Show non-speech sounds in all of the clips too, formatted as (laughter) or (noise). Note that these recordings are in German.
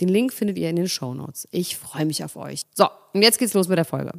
Den Link findet ihr in den Show Notes. Ich freue mich auf euch. So, und jetzt geht's los mit der Folge.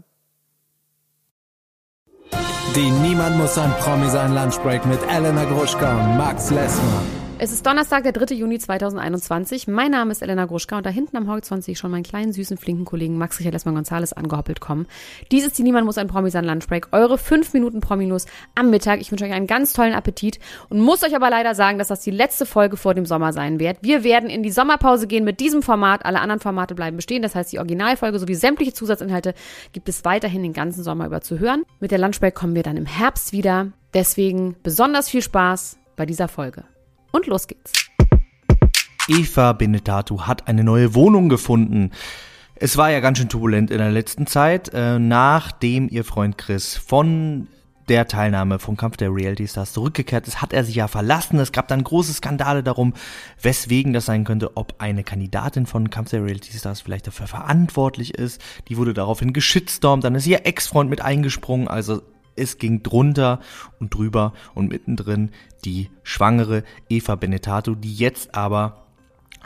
Die Niemand muss ein Promi sein Lunchbreak mit Elena Gruschka und Max Lessmann. Es ist Donnerstag, der 3. Juni 2021. Mein Name ist Elena Gruschka und da hinten am Horizont sehe ich schon meinen kleinen, süßen, flinken Kollegen Max Richard Lessmann Gonzales angehoppelt kommen. Dies ist die Niemand muss ein Promi sein Lunchbreak. Eure 5 Minuten Prominus am Mittag. Ich wünsche euch einen ganz tollen Appetit und muss euch aber leider sagen, dass das die letzte Folge vor dem Sommer sein wird. Wir werden in die Sommerpause gehen mit diesem Format. Alle anderen Formate bleiben bestehen. Das heißt, die Originalfolge sowie sämtliche Zusatzinhalte gibt es weiterhin den ganzen Sommer über zu hören. Mit der Lunchbreak kommen wir dann im Herbst wieder. Deswegen besonders viel Spaß bei dieser Folge. Und los geht's. Eva Benedatu hat eine neue Wohnung gefunden. Es war ja ganz schön turbulent in der letzten Zeit, äh, nachdem ihr Freund Chris von der Teilnahme vom Kampf der Reality Stars zurückgekehrt ist, hat er sich ja verlassen. Es gab dann große Skandale darum, weswegen das sein könnte, ob eine Kandidatin von Kampf der Reality Stars vielleicht dafür verantwortlich ist. Die wurde daraufhin geschitstormt, dann ist ihr Ex-Freund mit eingesprungen, also es ging drunter und drüber und mittendrin die schwangere Eva Benetato, die jetzt aber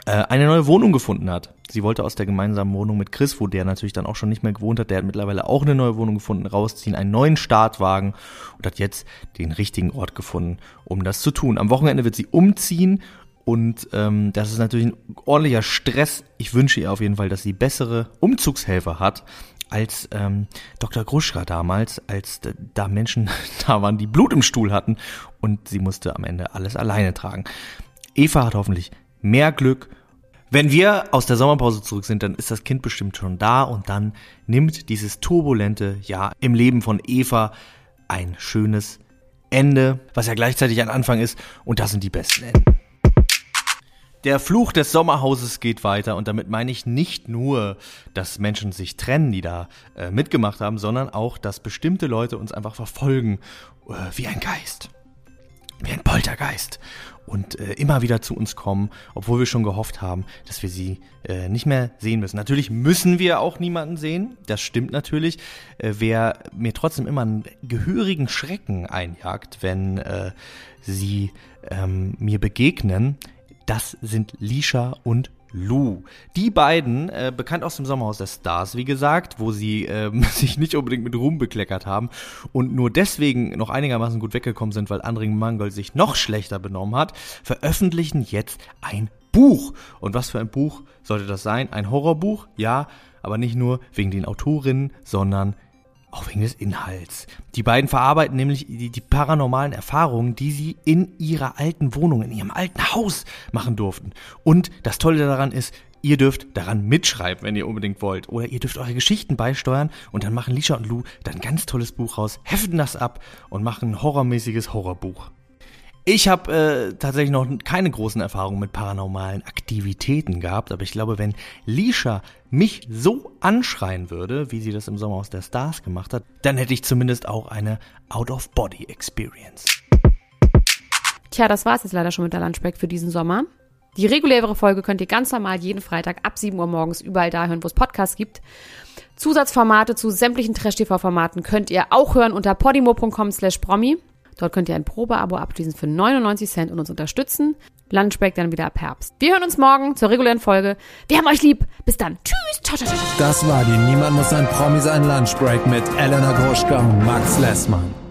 äh, eine neue Wohnung gefunden hat. Sie wollte aus der gemeinsamen Wohnung mit Chris, wo der natürlich dann auch schon nicht mehr gewohnt hat, der hat mittlerweile auch eine neue Wohnung gefunden, rausziehen, einen neuen Startwagen und hat jetzt den richtigen Ort gefunden, um das zu tun. Am Wochenende wird sie umziehen und ähm, das ist natürlich ein ordentlicher Stress. Ich wünsche ihr auf jeden Fall, dass sie bessere Umzugshelfer hat als ähm, Dr. Gruschka damals, als da Menschen (laughs) da waren, die Blut im Stuhl hatten und sie musste am Ende alles alleine tragen. Eva hat hoffentlich mehr Glück. Wenn wir aus der Sommerpause zurück sind, dann ist das Kind bestimmt schon da und dann nimmt dieses turbulente Jahr im Leben von Eva ein schönes Ende, was ja gleichzeitig ein Anfang ist und das sind die besten Enden. Der Fluch des Sommerhauses geht weiter und damit meine ich nicht nur, dass Menschen sich trennen, die da äh, mitgemacht haben, sondern auch, dass bestimmte Leute uns einfach verfolgen äh, wie ein Geist, wie ein Poltergeist und äh, immer wieder zu uns kommen, obwohl wir schon gehofft haben, dass wir sie äh, nicht mehr sehen müssen. Natürlich müssen wir auch niemanden sehen, das stimmt natürlich. Äh, wer mir trotzdem immer einen gehörigen Schrecken einjagt, wenn äh, sie ähm, mir begegnen, das sind Lisha und Lou. Die beiden, äh, bekannt aus dem Sommerhaus der Stars, wie gesagt, wo sie ähm, (laughs) sich nicht unbedingt mit Ruhm bekleckert haben und nur deswegen noch einigermaßen gut weggekommen sind, weil Andring Mangold sich noch schlechter benommen hat, veröffentlichen jetzt ein Buch. Und was für ein Buch sollte das sein? Ein Horrorbuch? Ja, aber nicht nur wegen den Autorinnen, sondern auch wegen des Inhalts. Die beiden verarbeiten nämlich die, die, paranormalen Erfahrungen, die sie in ihrer alten Wohnung, in ihrem alten Haus machen durften. Und das Tolle daran ist, ihr dürft daran mitschreiben, wenn ihr unbedingt wollt. Oder ihr dürft eure Geschichten beisteuern und dann machen Lisha und Lou dann ein ganz tolles Buch raus, heften das ab und machen ein horrormäßiges Horrorbuch. Ich habe äh, tatsächlich noch keine großen Erfahrungen mit paranormalen Aktivitäten gehabt, aber ich glaube, wenn Lisha mich so anschreien würde, wie sie das im Sommer aus der Stars gemacht hat, dann hätte ich zumindest auch eine Out-of-Body-Experience. Tja, das war's jetzt leider schon mit der Lunchbreak für diesen Sommer. Die reguläre Folge könnt ihr ganz normal jeden Freitag ab 7 Uhr morgens überall da hören, wo es Podcasts gibt. Zusatzformate zu sämtlichen Trash-TV-Formaten könnt ihr auch hören unter podimo.com slash promi. Dort könnt ihr ein Probeabo abschließen für 99 Cent und uns unterstützen. Lunchbreak dann wieder ab Herbst. Wir hören uns morgen zur regulären Folge. Wir haben euch lieb. Bis dann. Tschüss. Ciao, ciao, ciao. Das war die Niemand muss ein Promi sein Lunchbreak mit Elena Groschka und Max Lessmann.